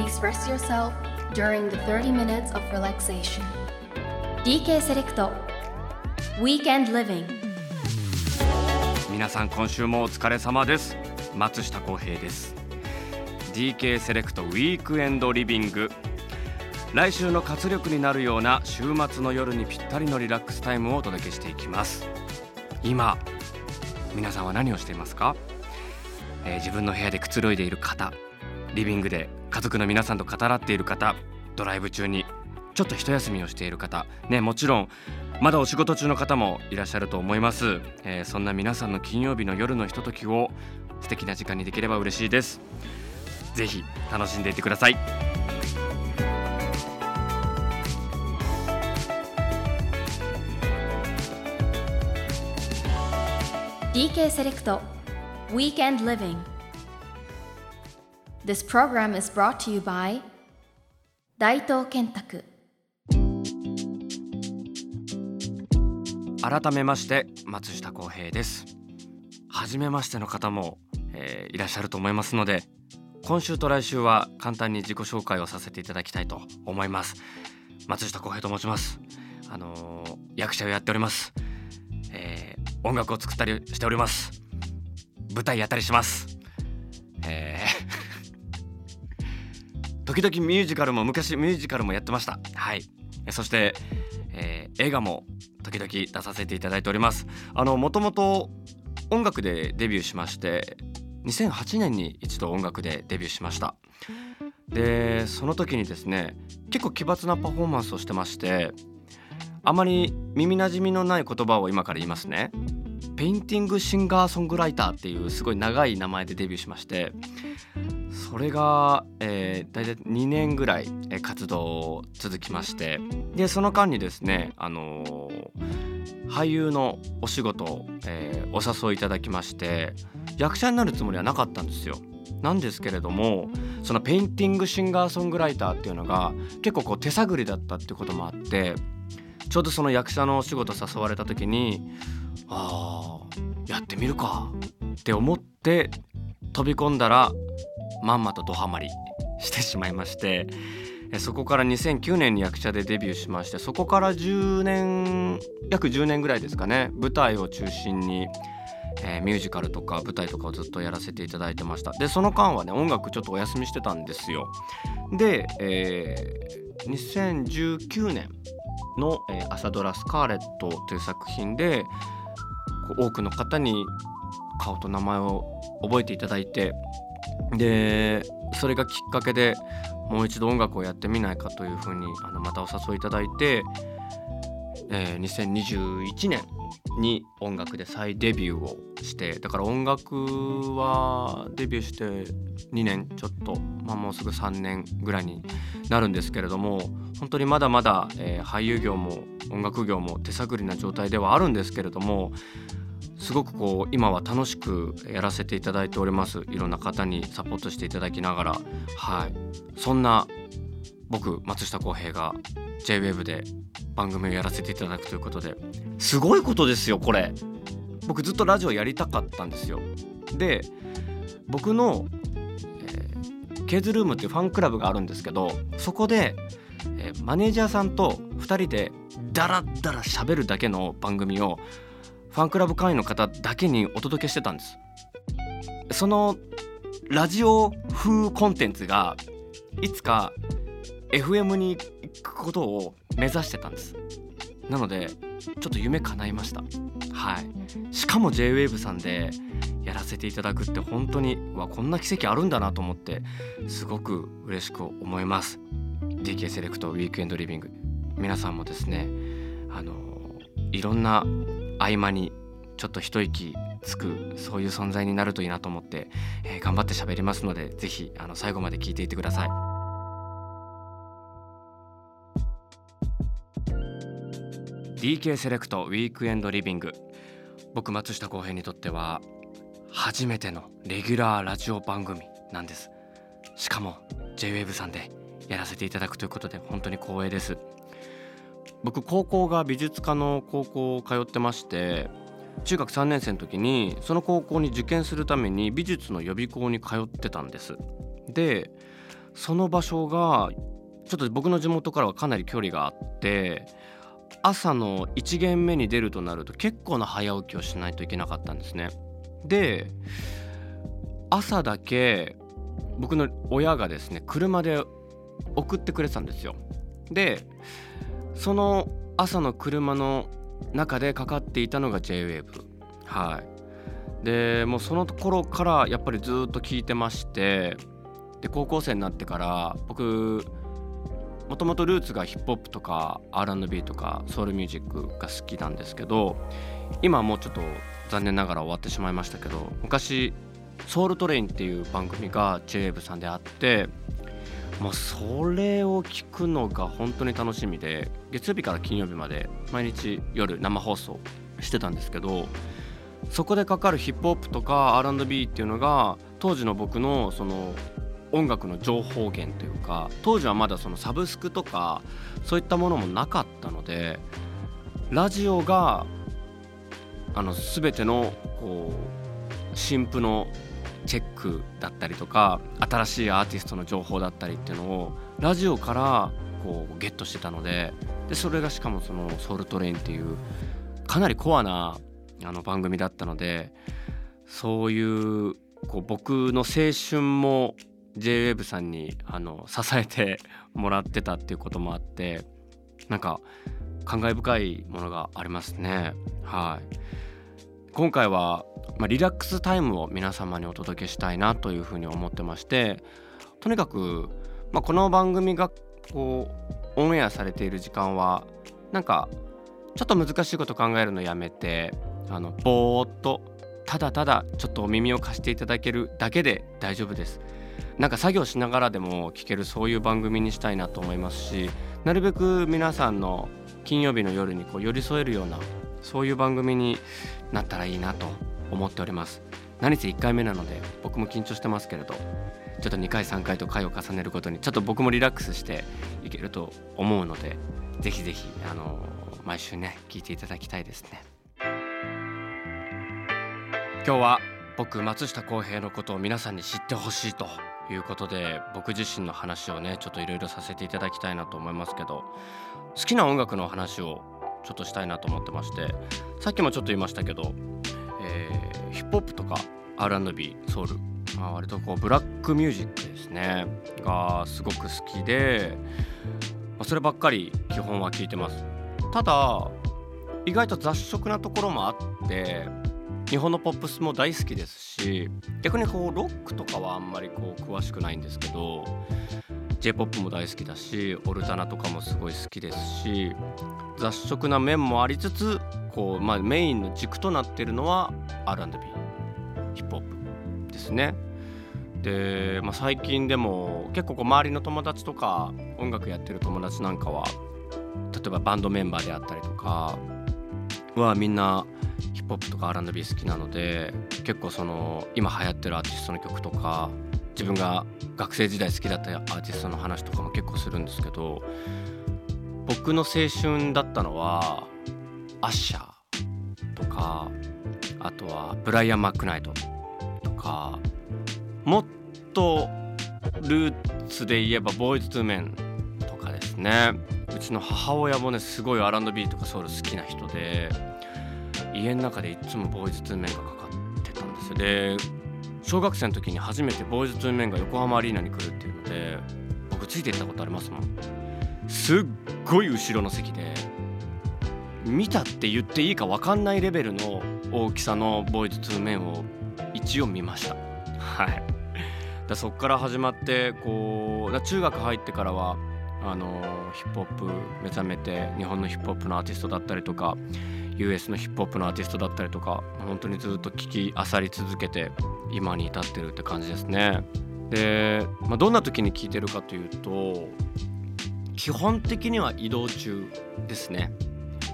please rest yourself during the 30 minutes of relaxation. DK セレクト Weekend Living. 皆さん今週もお疲れ様です。松下洸平です。DK セレクトウィークエンドリビング来週の活力になるような週末の夜にぴったりのリラックスタイムをお届けしていきます。今皆さんは何をしていますか、えー自分の部屋でくつろいでいる方。リビングで家族の皆さんと語らっている方ドライブ中にちょっと一休みをしている方ねもちろんまだお仕事中の方もいらっしゃると思います、えーそんな皆さんの金曜日の夜のひとときを素敵な時間にできれば嬉しいです。ぜひ楽しんでいてください。DK セレクト Weekend Living This program is brought to you by 大東建託改めまして松下洸平です。初めましての方も、えーいらっしゃると思いますので今週と来週は簡単に自己紹介をさせていただきたいと思います。松下洸平と申します。あのー役者をやっております、えー音楽を作ったりしております。舞台やったりします。えー時々ミュージカルも昔ミュージカルもやってました。はい。そして、えー映画も時々出させていただいております。あのもともと音楽でデビューしまして2008年に一度音楽でデビューしました。でその時にですね結構奇抜なパフォーマンスをしてましてあまり耳なじみのない言葉を今から言いますね。ペインティングシンガーソングライターっていうすごい長い名前でデビューしましてそれが、えー、大体2年ぐらい活動を続きましてでその間にですね、あのー俳優のお仕事を、えーお誘いいただきまして役者になるつもりはなかったんですよ。なんですけれどもそのペインティングシンガーソングライターっていうのが結構こう手探りだったってこともあってちょうどその役者のお仕事誘われた時にあーやってみるかって思って飛び込んだらまんまとドハマりしてしまいましてそこから2009年に役者でデビューしましてそこから10年約10年ぐらいですかね舞台を中心に、えーミュージカルとか舞台とかをずっとやらせていただいてました。でその間はね音楽ちょっとお休みしてたんですよ。で、えー2019年の、えー朝ドラ「スカーレット」という作品で多くの方に顔と名前を覚えていただいてでそれがきっかけでもう一度音楽をやってみないかというふうにあのまたお誘いいただいて、えー2021年に音楽で再デビューをしてだから音楽はデビューして2年ちょっと、まあ、もうすぐ3年ぐらいになるんですけれども本当にまだまだ、えー俳優業も音楽業も手探りな状態ではあるんですけれどもすごくこう今は楽しくやらせていただいております。いろんな方にサポートしていただきながら。はい。そんな僕松下洸平が JWAVE で番組をやらせていただくということで。すごいことですよこれ。僕ずっとラジオやりたかったんですよ。で僕の、えーケーズルームっていうファンクラブがあるんですけどそこで、えーマネージャーさんと2人でダラダラ喋るだけの番組をファンクラブ会員の方だけにお届けしてたんです。そのラジオ風コンテンツがいつか FM に行くことを目指してたんです。なのでちょっと夢叶いました。はい。しかも JWAVE さんでやらせていただくって本当にうわこんな奇跡あるんだなと思ってすごく嬉しく思います。DK セレクトウィークエンドリビング。皆さんもですねあのいろんな合間にちょっと一息つくそういう存在になるといいなと思って、えー頑張って喋りますのでぜひあの最後まで聞いていてください。DK セレクトウィークエンドリビング。僕松下洸平にとっては初めてのレギュラーラジオ番組なんです。しかも JWAVE さんでやらせていただくということで本当に光栄です。僕高校が美術科の高校を通ってまして中学3年生の時にその高校に受験するために美術の予備校に通ってたんですでその場所がちょっと僕の地元からはかなり距離があって朝の1限目に出るとなると結構な早起きをしないといけなかったんですね。で朝だけ僕の親がですね車で送ってくれてたんですよ。でその朝の車の中でかかっていたのが JWAVE はい。でもうその頃からやっぱりずっと聞いてましてで高校生になってから僕もともとルーツがヒップホップとか R&B とかソウルミュージックが好きなんですけど今はもうちょっと残念ながら終わってしまいましたけど昔ソウルトレインっていう番組が JWAVE さんであってもうそれを聞くのが本当に楽しみで月曜日から金曜日まで毎日夜生放送してたんですけどそこでかかるヒップホップとか R&B っていうのが当時の僕のその音楽の情報源というか当時はまだそのサブスクとかそういったものもなかったのでラジオがあの全てのこう新譜のチェックだったりとか新しいアーティストの情報だったりっていうのをラジオからこうゲットしてたのででそれがしかもその「ソウルトレイン」っていうかなりコアなあの番組だったのでそういうこう僕の青春も JWEB さんにあの支えて もらってたっていうこともあってなんか感慨深いものがありますね。はい今回は、まあ、リラックスタイムを皆様にお届けしたいなというふうに思ってましてとにかく、まあ、この番組がこうオンエアされている時間はなんかちょっと難しいこと考えるのやめてあのぼーっとただただちょっとお耳を貸していただけるだけで大丈夫です。なんか作業しながらでも聞けるそういう番組にしたいなと思いますしなるべく皆さんの金曜日の夜にこう寄り添えるようなそういう番組になったらいいなと思っております。何せ1回目なので僕も緊張してますけれどちょっと2回3回と回を重ねることにちょっと僕もリラックスしていけると思うのでぜひぜひあの毎週ね聞いていただきたいですね。今日は僕松下洸平のことを皆さんに知ってほしいということで僕自身の話をねちょっといろいろさせていただきたいなと思いますけど好きな音楽の話をちょっとしたいなと思ってましてさっきもちょっと言いましたけど、えー、ヒップホップとか R&B ソウル、まあ、割とこうブラックミュージックですねがすごく好きで、まあ、そればっかり基本は聞いてます。ただ意外と雑食なところもあって日本のポップスも大好きですし逆にこうロックとかはあんまりこう詳しくないんですけど j p o p も大好きだしオルタナとかもすごい好きですし雑食な面もありつつこう、まあ、メインの軸となってるのは R&B ヒップホップですね。で、まあ、最近でも結構こう周りの友達とか音楽やってる友達なんかは例えばバンドメンバーであったりとかはみんなヒップホップとか R&B 好きなので結構その今流行ってるアーティストの曲とか自分が学生時代好きだったアーティストの話とかも結構するんですけど僕の青春だったのはアッシャーとかあとはブライアン・マックナイトとかもっとルーツで言えばボーイズ・トゥ・メンとかですね。うちの母親もねすごい R&B とかソウル好きな人で家の中でいつもボーイズ・トゥ・メンがかかってたんですよ。で小学生の時に初めてボーイズ・トゥ・メンが横浜アリーナに来るっていうので僕ついていったことありますもん。すっごい後ろの席で見たって言っていいか分かんないレベルの大きさのボーイズ・トゥ・メンを一応見ました。はい。だそっから始まってこう中学入ってからはあのヒップホップ目覚めて日本のヒップホップのアーティストだったりとか US のヒップホップのアーティストだったりとか本当にずっと聞き漁り続けて今に至ってるって感じですね。で、まあ、どんな時に聞いてるかというと基本的には移動中ですね。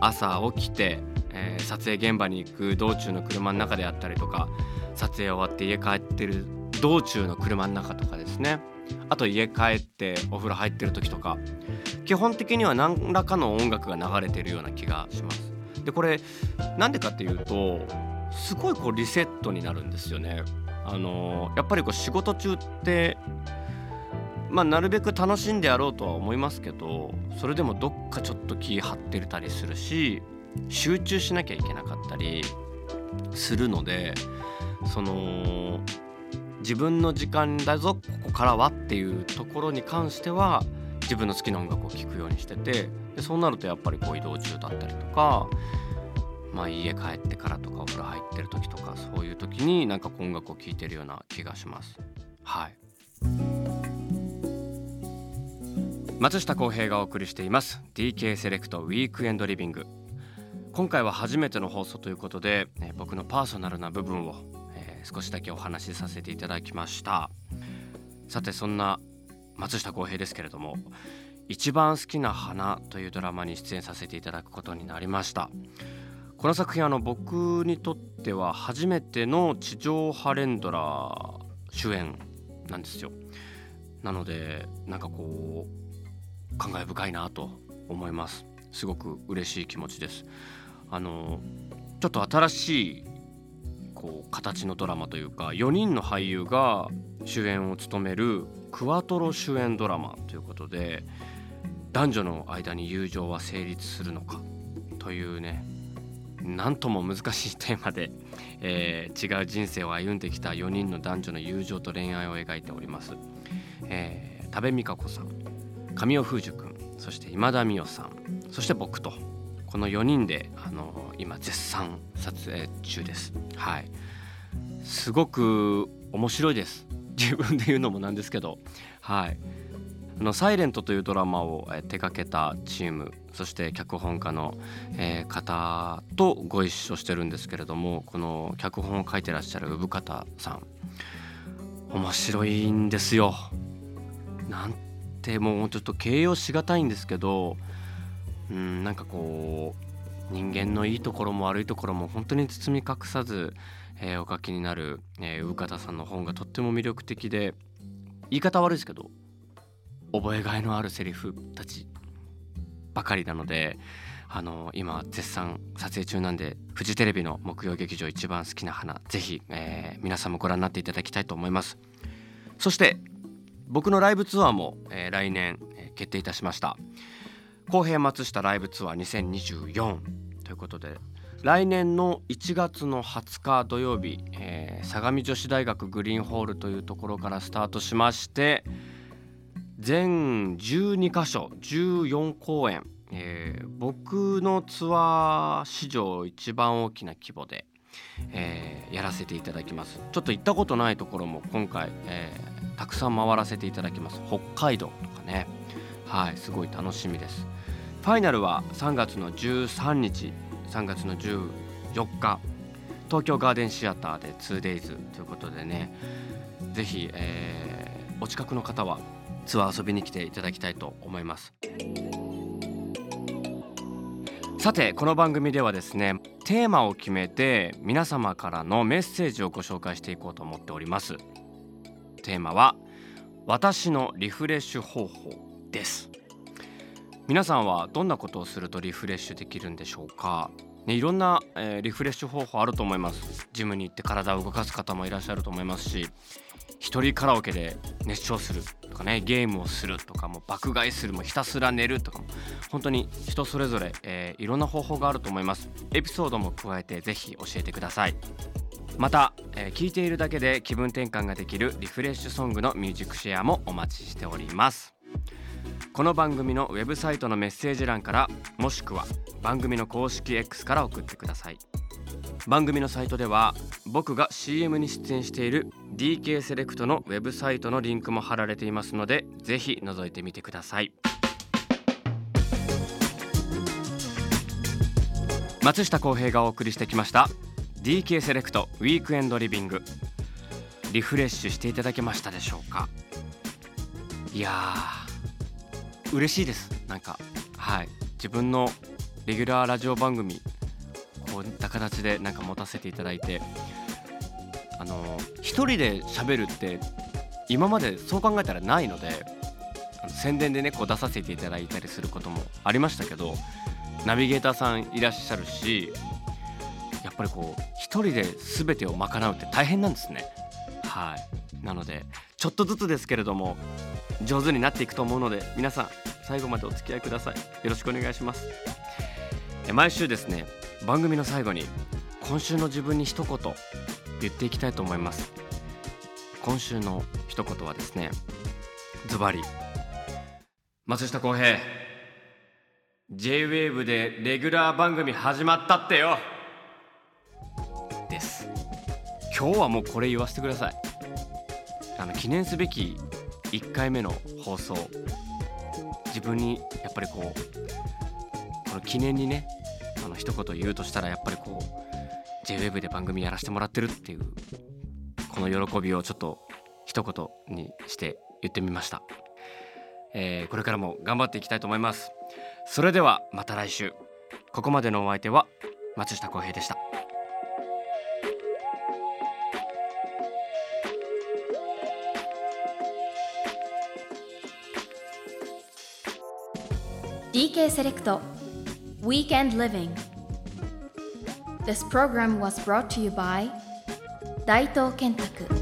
朝起きて、えー、撮影現場に行く道中の車の中であったりとか撮影終わって家帰ってる道中の車の中とかですねあと家帰ってお風呂入ってる時とか基本的には何らかの音楽が流れてるような気がしますでこれなんでかっていうとすごいこうリセットになるんですよね。あのやっぱりこう仕事中ってまあなるべく楽しんでやろうとは思いますけどそれでもどっかちょっと気張ってたりするし集中しなきゃいけなかったりするのでその自分の時間だぞここからはっていうところに関しては自分の好きな音楽を聴くようにしててでそうなるとやっぱりこう移動中だったりとか、まあ、家帰ってからとかお風呂入ってる時とかそういう時になんか音楽を聴いてるような気がします。はい。松下洸平がお送りしています。DK セレクトウィークエンドリビング今回は初めての放送ということで、え僕のパーソナルな部分を、え、少しだけお話しさせていただきました。さてそんな松下洸平ですけれども一番好きな花というドラマに出演させていただくことになりました。この作品あの僕にとっては初めての地上波連ドラ主演なんですよ。なのでなんかこう感慨深いなと思います。すごく嬉しい気持ちです。あのちょっと新しいこう形のドラマというか4人の俳優が主演を務めるクワトロ主演ドラマということで男女の間に友情は成立するのか？というねなんとも難しいテーマで、えー、違う人生を歩んできた4人の男女の友情と恋愛を描いております、えー、多部未華子さん神尾楓珠君そして今田美桜さんそして僕とこの4人であの今絶賛撮影中です。はい。すごく面白いです。自分で言うのもなんですけど。はい。あのサイレントというドラマを手掛けたチームそして脚本家の、方とご一緒してるんですけれどもこの脚本を書いてらっしゃる産方さん面白いんですよ。なんてもうちょっと形容しがたいんですけどうんなんかこう人間のいいところも悪いところも本当に包み隠さず、えー、お書きになる、えー、産方さんの本がとっても魅力的で言い方悪いですけど覚えがいのあるセリフたちばかりなのであの今絶賛撮影中なんでフジテレビの木曜劇場一番好きな花ぜひ、えー、皆さんもご覧になっていただきたいと思います。そして僕のライブツアーも、えー、来年、えー、決定いたしました。公平松下ライブツアー2024ということで来年の1月の20日土曜日、えー、相模女子大学グリーンホールというところからスタートしまして全12カ所14公演、えー、僕のツアー史上一番大きな規模で、えー、やらせていただきます。ちょっと行ったことないところも今回、えー、たくさん回らせていただきます。北海道とかね。はいすごい楽しみです。ファイナルは3月の13日3月の14日。東京ガーデンシアターで 2days ということでねぜひ、えー、お近くの方はツアー遊びに来ていただきたいと思います。さてこの番組ではですねテーマを決めて皆様からのメッセージをご紹介していこうと思っております。テーマは私のリフレッシュ方法です。皆さんはどんなことをするとリフレッシュできるんでしょうか、ね、いろんな、えー、リフレッシュ方法あると思います。ジムに行って体を動かす方もいらっしゃると思いますし一人カラオケで熱唱するとかねゲームをするとかも爆買いするもひたすら寝るとかも本当に人それぞれ、えー、いろんな方法があると思います。エピソードも加えてぜひ教えてください。また、えー、聞いているだけで気分転換ができるリフレッシュソングのミュージックシェアもお待ちしております。この番組のウェブサイトのメッセージ欄からもしくは番組の公式 X から送ってください。番組のサイトでは僕が CM に出演している DK セレクトのウェブサイトのリンクも貼られていますのでぜひ覗いてみてください。松下洸平がお送りしてきました DK セレクトウィークエンドリビング。リフレッシュしていただけましたでしょうか？いや嬉しいです。なんかはい。自分のレギュラーラジオ番組こういった形でなんか持たせていただいてあの一人で喋るって今までそう考えたらないので宣伝でねこう出させていただいたりすることもありましたけどナビゲーターさんいらっしゃるしやっぱりこう一人で全てを賄うって大変なんですね。はい。なのでちょっとずつですけれども上手になっていくと思うので皆さん最後までお付き合いください。よろしくお願いします。毎週ですね番組の最後に今週の自分に一言言っていきたいと思います。今週の一言はですねズバリ。松下洸平 J-WAVE でレギュラー番組始まったってよ。です。今日はもうこれ言わせてください。あの記念すべき1回目の放送。自分にやっぱりこうこの記念にね一言言うとしたらやっぱりこう JWEB で番組やらせてもらってるっていうこの喜びをちょっと一言にして言ってみました、えーこれからも頑張っていきたいと思います。それではまた来週。ここまでのお相手は松下洸平でした「DK セレクト Weekend Living. This program was brought to you by Daito Kentaku.